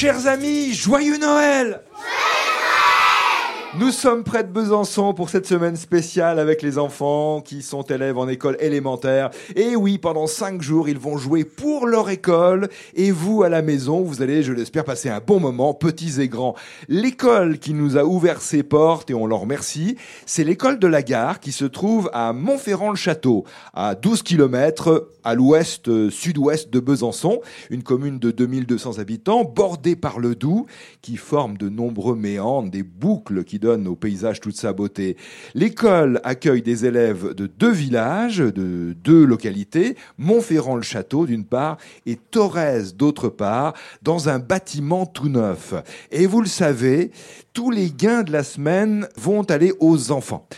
Chers amis, joyeux Noël nous sommes près de Besançon pour cette semaine spéciale avec les enfants qui sont élèves en école élémentaire. Et oui, pendant cinq jours, ils vont jouer pour leur école. Et vous, à la maison, vous allez, je l'espère, passer un bon moment, petits et grands. L'école qui nous a ouvert ses portes, et on leur remercie, c'est l'école de la gare qui se trouve à Montferrand-le-Château, à 12 km à l'ouest, euh, sud-ouest de Besançon, une commune de 2200 habitants, bordée par le Doubs, qui forme de nombreux méandres, des boucles qui donnent au paysage toute sa beauté. L'école accueille des élèves de deux villages, de deux localités, Montferrand-le-Château d'une part et Torres d'autre part, dans un bâtiment tout neuf. Et vous le savez, tous les gains de la semaine vont aller aux enfants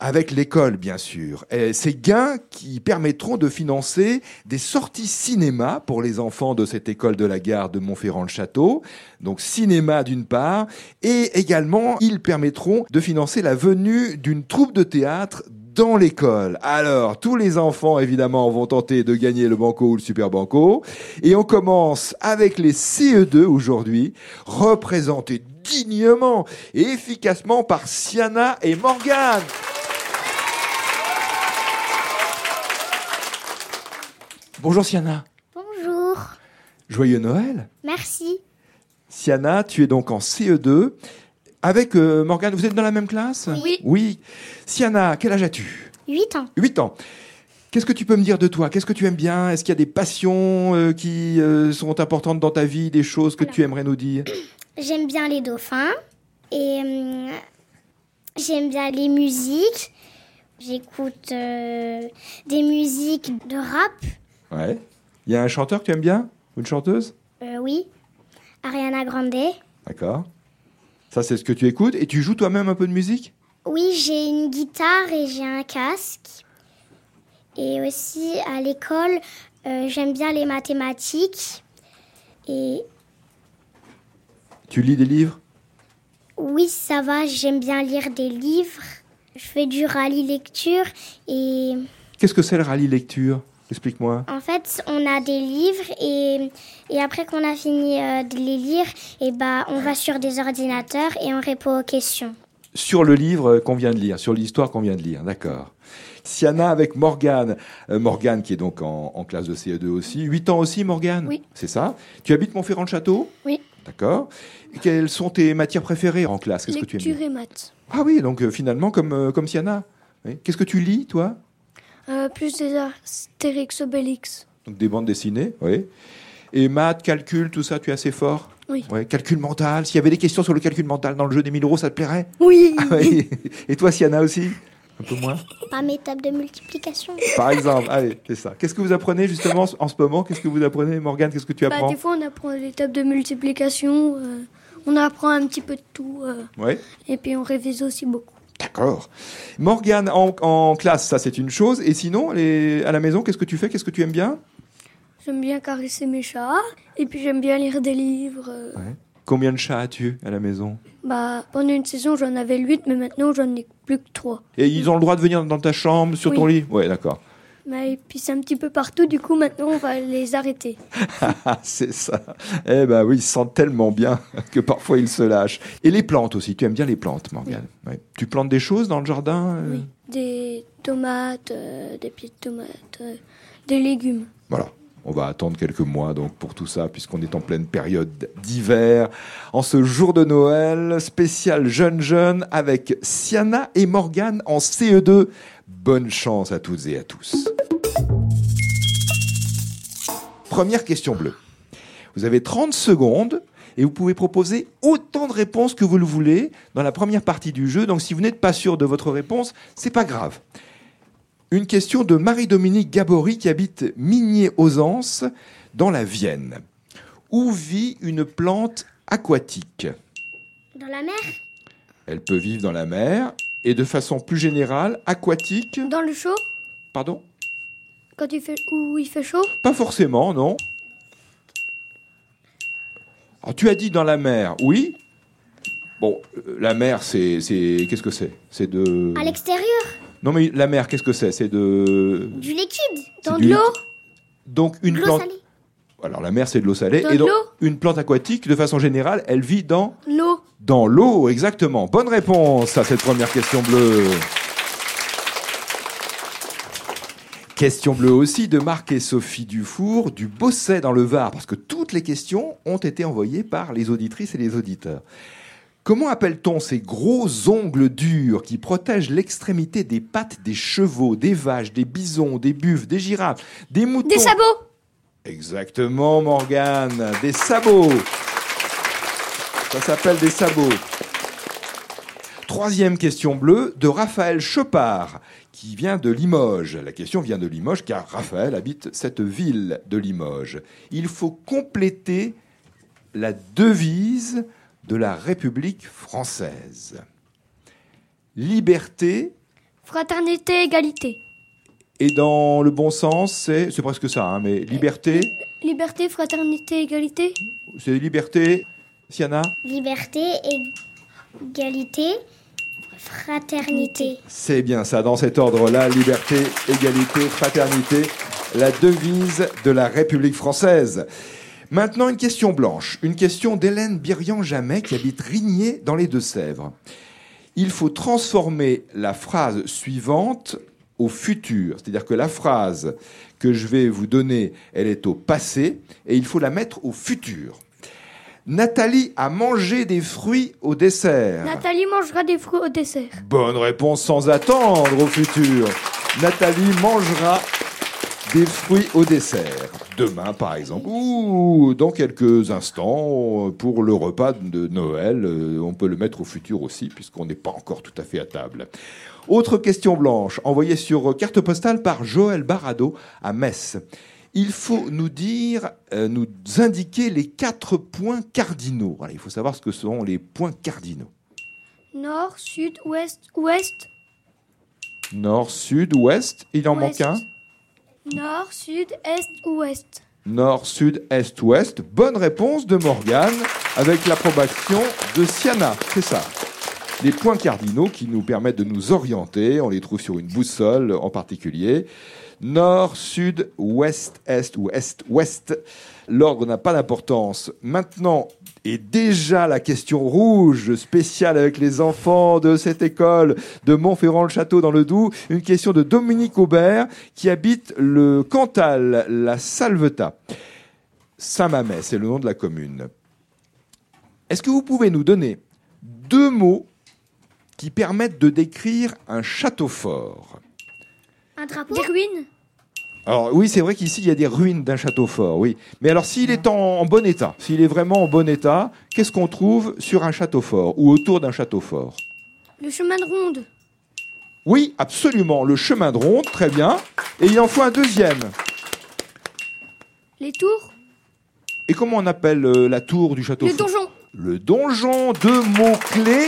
avec l'école, bien sûr. Et ces gains qui permettront de financer des sorties cinéma pour les enfants de cette école de la gare de Montferrand-le-Château. Donc cinéma d'une part, et également ils permettront de financer la venue d'une troupe de théâtre dans l'école. Alors, tous les enfants, évidemment, vont tenter de gagner le banco ou le super banco. Et on commence avec les CE2 aujourd'hui, représentés dignement et efficacement par Siana et Morgane. Bonjour Siana. Bonjour. Joyeux Noël. Merci. Siana, tu es donc en CE2. Avec euh, Morgane, vous êtes dans la même classe? Oui. Oui. Siana, quel âge as-tu? 8 ans. 8 ans. Qu'est-ce que tu peux me dire de toi? Qu'est-ce que tu aimes bien? Est-ce qu'il y a des passions euh, qui euh, sont importantes dans ta vie, des choses que tu aimerais nous dire? J'aime bien les dauphins et hum, j'aime bien les musiques. J'écoute euh, des musiques de rap. Ouais. Il y a un chanteur que tu aimes bien Ou une chanteuse? Euh, oui. Ariana Grande. D'accord. Ça, c'est ce que tu écoutes. Et tu joues toi-même un peu de musique? Oui, j'ai une guitare et j'ai un casque. Et aussi à l'école, euh, j'aime bien les mathématiques. Et Tu lis des livres? Oui, ça va, j'aime bien lire des livres. Je fais du rallye lecture et Qu'est-ce que c'est le rallye lecture? Explique-moi. En fait, on a des livres et, et après qu'on a fini euh, de les lire, et bah, on va sur des ordinateurs et on répond aux questions. Sur le livre qu'on vient de lire, sur l'histoire qu'on vient de lire, d'accord. Siana avec Morgane. Euh, Morgane qui est donc en, en classe de CE2 aussi. 8 ans aussi, Morgane Oui. C'est ça? Tu habites Montferrand-le-Château Oui. D'accord. Quelles sont tes matières préférées en classe? Qu'est-ce que tu aimes Lecture et maths. Ah oui, donc euh, finalement comme, euh, comme Siana. Oui. Qu'est-ce que tu lis, toi? Euh, plus des Astérix Obélix. Donc des bandes dessinées, oui. Et maths, calcul, tout ça, tu es assez fort Oui. Ouais, calcul mental. S'il y avait des questions sur le calcul mental dans le jeu des 1000 euros, ça te plairait Oui. Ah oui. Et toi, Siana aussi Un peu moins Pas mes tables de multiplication. Par exemple, allez, c'est ça. Qu'est-ce que vous apprenez justement en ce moment? Qu'est-ce que vous apprenez, Morgane? Qu'est-ce que tu Bah, apprends des fois, on apprend les tables de multiplication. euh, on apprend un petit peu de tout. euh, Oui, et puis, on révise aussi beaucoup. Morgane, en, en classe, ça c'est une chose. Et sinon, les- à la maison, qu'est-ce que tu fais? Qu'est-ce que tu aimes bien? J'aime bien caresser mes chats. Et puis, j'aime bien lire des livres. euh. Combien de chats as-tu à la maison? Bah, pendant une saison, j'en avais 8, mais maintenant, j'en ai plus que 3. Et ils ont le droit de venir dans ta chambre, sur Oui. ton lit? Ouais, d'accord. Mais et puis, c'est un petit peu partout. Du coup, maintenant, on va les arrêter. C'est ça. Eh ben oui, ils se sentent tellement bien que parfois ils se lâchent. Et les plantes aussi, tu aimes bien les plantes, Morgane Ouais. Tu plantes des choses dans le jardin euh Oui. Des tomates, euh, des pieds de tomates, euh, des légumes. Voilà. On va attendre quelques mois donc pour tout ça, puisqu'on est en pleine période d'hiver. En ce jour de Noël, spécial jeune jeune avec Siana et Morgane en CE2. Bonne chance à toutes et à tous. Première question bleue. Vous avez 30 secondes et vous pouvez proposer autant de réponses que vous le voulez dans la première partie du jeu. Donc si vous n'êtes pas sûr de votre réponse, c'est pas grave. Une question de Marie-Dominique Gabory qui habite Migné-aux-Anses dans la Vienne. Où vit une plante aquatique? Dans la mer Elle peut vivre dans la mer et de façon plus générale aquatique? Dans le chaud, Pardon? Quand il fait, où il fait chaud, Pas forcément, non. Alors, tu as dit dans la mer, oui. Bon, euh, la mer, c'est, c'est, qu'est-ce que c'est? C'est de. À l'extérieur Non, mais la mer, qu'est-ce que c'est? C'est de. Du liquide dans de l'eau. Donc une De plante. salée Alors la mer, c'est de l'eau salée. Dans et donc, l'eau une plante aquatique, de façon générale, elle vit dans L'eau. dans l'eau, exactement. Bonne réponse à cette première question bleue. Question bleue aussi de Marc et Sophie Dufour du Bosset dans le Var, parce que toutes les questions ont été envoyées par les auditrices et les auditeurs. Comment appelle-t-on ces gros ongles durs qui protègent l'extrémité des pattes des chevaux, des vaches, des bisons, des buffles, des girafes, des moutons? Des sabots. Exactement, Morgane. Des sabots. Ça s'appelle des sabots. Troisième question bleue de Raphaël Chopard, qui vient de Limoges. La question vient de Limoges car Raphaël habite cette ville de Limoges. Il faut compléter la devise de la République française. Liberté, Fraternité, égalité. et dans le bon sens, c'est c'est presque ça, hein, mais liberté, Liberté, fraternité, égalité. c'est liberté. Siana? Liberté, égalité, fraternité. C'est bien ça, dans cet ordre-là, liberté, égalité, fraternité, la devise de la République française. Maintenant, une question blanche, une question d'Hélène Birian-Jamet qui habite Rigné dans les Deux-Sèvres. Il faut transformer la phrase suivante au futur, c'est-à-dire que la phrase que je vais vous donner, elle est au passé et il faut la mettre au futur. Nathalie a mangé des fruits au dessert. Nathalie mangera des fruits au dessert. Bonne réponse sans attendre au futur. Nathalie mangera des fruits au dessert. Demain, par exemple, ou dans quelques instants, pour le repas de Noël. Euh, On peut le mettre au futur aussi, puisqu'on n'est pas encore tout à fait à table. Autre question blanche, envoyée sur carte postale par Joël Barado à Metz. Il faut nous dire, euh, nous indiquer les quatre points cardinaux. Voilà, il faut savoir ce que sont les points cardinaux. Nord, sud, ouest, ouest. Nord, sud, ouest. Il en Ouest. manque un. Nord, sud, est, ouest. Nord, sud, est, ouest. Bonne réponse de Morgane avec l'approbation de Siana. C'est ça. Les points cardinaux qui nous permettent de nous orienter, on les trouve sur une boussole en particulier. Nord, sud, ouest, est ou est, ouest. L'ordre n'a pas d'importance. Maintenant, et déjà la question rouge spéciale avec les enfants de cette école de Montferrand-le-Château dans le Doubs, une question de Dominique Aubert qui habite le Cantal, la Salvetat. Saint-Mamet, c'est le nom de la commune. Est-ce que vous pouvez nous donner deux mots qui permettent de décrire un château fort Un drapeau Des ruines? alors oui, c'est vrai qu'ici il y a des ruines d'un château fort, oui. Mais alors s'il est en, en bon état, s'il est vraiment en bon état, qu'est-ce qu'on trouve sur un château fort ou autour d'un château fort? Le chemin de ronde. Oui, absolument, le chemin de ronde, très bien. Et il en faut un deuxième. Les tours? Et comment on appelle euh, la tour du château Le fort? donjon. Le donjon, deux mots clés,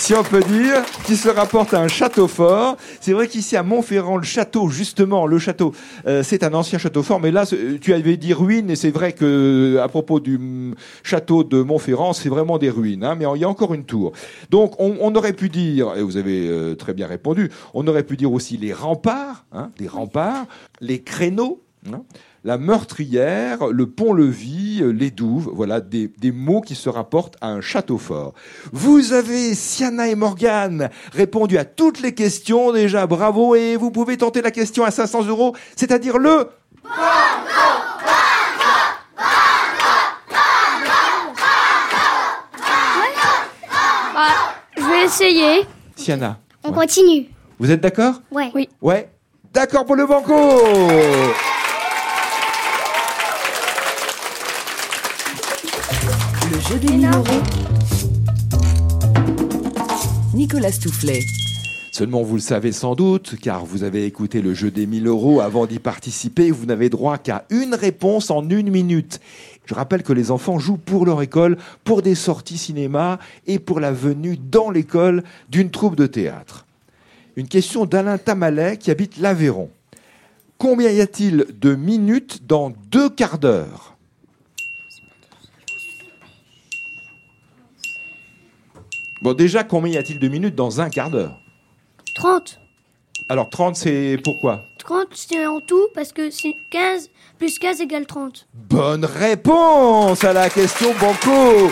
si on peut dire, qui se rapportent à un château fort. C'est vrai qu'ici à Montferrand, le château, justement, le château, euh, c'est un ancien château fort. Mais là, c'est- tu avais dit ruine, et c'est vrai que à propos du mm, château de Montferrand, c'est vraiment des ruines. hein, mais il y a encore une tour. Donc, on, aurait pu dire, et vous avez euh, très bien répondu, on aurait pu dire aussi les remparts, hein, les remparts, les créneaux. hein, la meurtrière, le pont-levis, euh, les douves, voilà des, des mots qui se rapportent à un château fort. Vous avez, Siana et Morgane, répondu à toutes les questions déjà, bravo, et vous pouvez tenter la question à 500 euros, c'est-à-dire le... Ah, je vais essayer. Siana. On ouais. continue. Vous êtes d'accord? Ouais. Oui. Ouais. D'accord pour le banco jeu des 1000 euros. Nicolas Toufflet. Seulement, vous le savez sans doute, car vous avez écouté le jeu des 1000 euros avant d'y participer, vous n'avez droit qu'à une réponse en une minute. Je rappelle que les enfants jouent pour leur école, pour des sorties cinéma et pour la venue dans l'école d'une troupe de théâtre. Une question d'Alain Tamalet qui habite l'Aveyron. Combien y a-t-il de minutes dans deux quarts d'heure? Bon, déjà, combien y a-t-il de minutes dans un quart d'heure 30. Alors 30, c'est pourquoi 30, c'est en tout parce que c'est 15 plus 15 égale 30. Bonne réponse à la question Banco.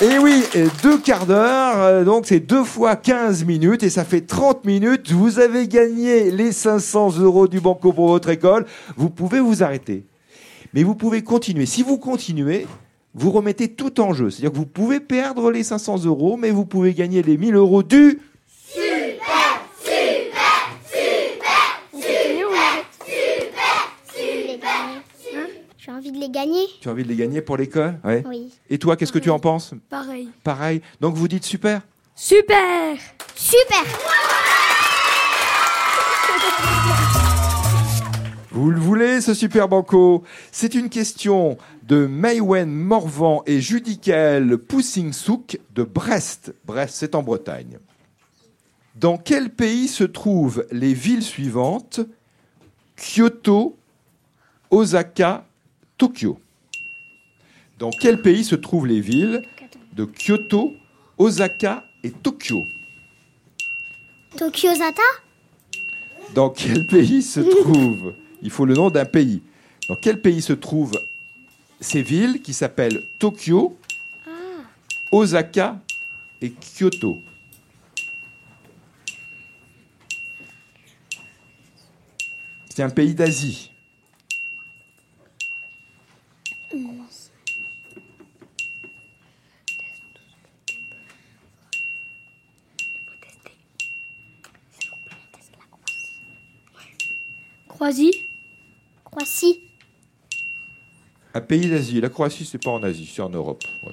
Et oui, et deux quarts d'heure, euh, donc c'est deux fois 15 minutes et ça fait 30 minutes. Vous avez gagné les 500 euros du Banco pour votre école. Vous pouvez vous arrêter. Mais vous pouvez continuer. Si vous continuez, vous remettez tout en jeu. C'est-à-dire que vous pouvez perdre les 500 euros, mais vous pouvez gagner les 1000 euros du... Les gagner. Hein J'ai envie de les gagner. Tu as envie de les gagner pour l'école ouais. Oui. Et toi, qu'est-ce que tu en penses? Pareil. Pareil. Donc vous dites super? Super Super Vous le voulez, ce super banco? C'est une question de Maywen Morvan et Judicaël Poussing-Souk de Brest. Brest, c'est en Bretagne. Dans quel pays se trouvent les villes suivantes? Kyoto, Osaka, Tokyo. Dans quel pays se trouvent les villes de Kyoto, Osaka et Tokyo? Tokyo Zata Dans quel pays se trouve Il faut le nom d'un pays. Dans quel pays se trouvent ces villes qui s'appellent Tokyo, Osaka et Kyoto? C'est un pays d'Asie. Croatie Croatie Un pays d'Asie. La Croatie, c'est pas en Asie, c'est en Europe. ouais.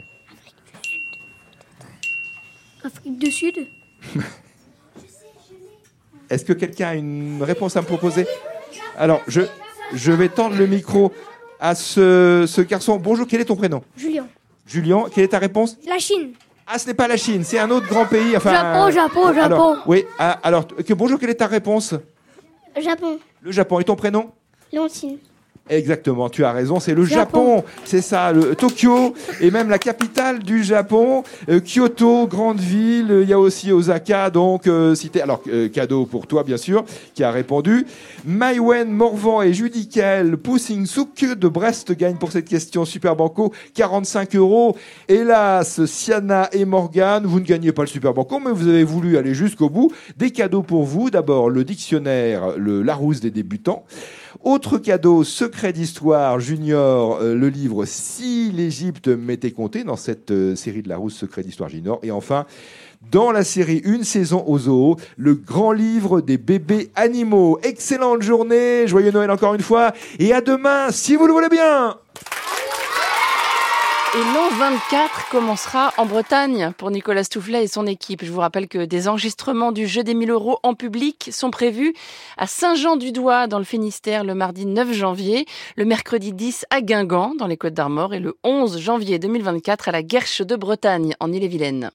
Afrique du Sud Est-ce que quelqu'un a une réponse à me proposer? Alors, je, je vais tendre le micro à ce, ce garçon. Bonjour, quel est ton prénom? Julien. Julien, quelle est ta réponse? La Chine Ah, ce n'est pas la Chine, c'est un autre grand pays. Enfin, Japon, Japon, alors, Japon. Oui, ah, alors, que, bonjour, quelle est ta réponse? Japon Le Japon. Et ton prénom? Lentine Exactement, tu as raison, c'est le Japon, Japon. c'est ça, le Tokyo et même la capitale du Japon, euh, Kyoto, grande ville, euh, il y a aussi Osaka, donc euh, cité, alors euh, cadeau pour toi bien sûr, qui a répondu. Maïwen Morvan et Judicaël Poussing-Souk de Brest gagnent pour cette question Super Banco 45 euros. Hélas, Siana et Morgane, vous ne gagnez pas le Super Banco, mais vous avez voulu aller jusqu'au bout. Des cadeaux pour vous, d'abord le dictionnaire, le Larousse des débutants. Autre cadeau, secret d'histoire junior, euh, le livre Si l'Égypte m'était compté dans cette euh, série de la Rousse secret d'histoire junior. Et enfin, dans la série Une saison au zoo, le grand livre des bébés animaux. Excellente journée, joyeux Noël encore une fois, et à demain si vous le voulez bien. Et l'an 24 commencera en Bretagne pour Nicolas Stoufflet et son équipe. Je vous rappelle que des enregistrements du jeu des 1000 euros en public sont prévus à Saint-Jean-du-Doigt dans le Finistère le mardi 9 janvier, le mercredi 10 à Guingamp dans les Côtes d'Armor et le 11 janvier 2024 à la Guerche de Bretagne en Ille-et-Vilaine.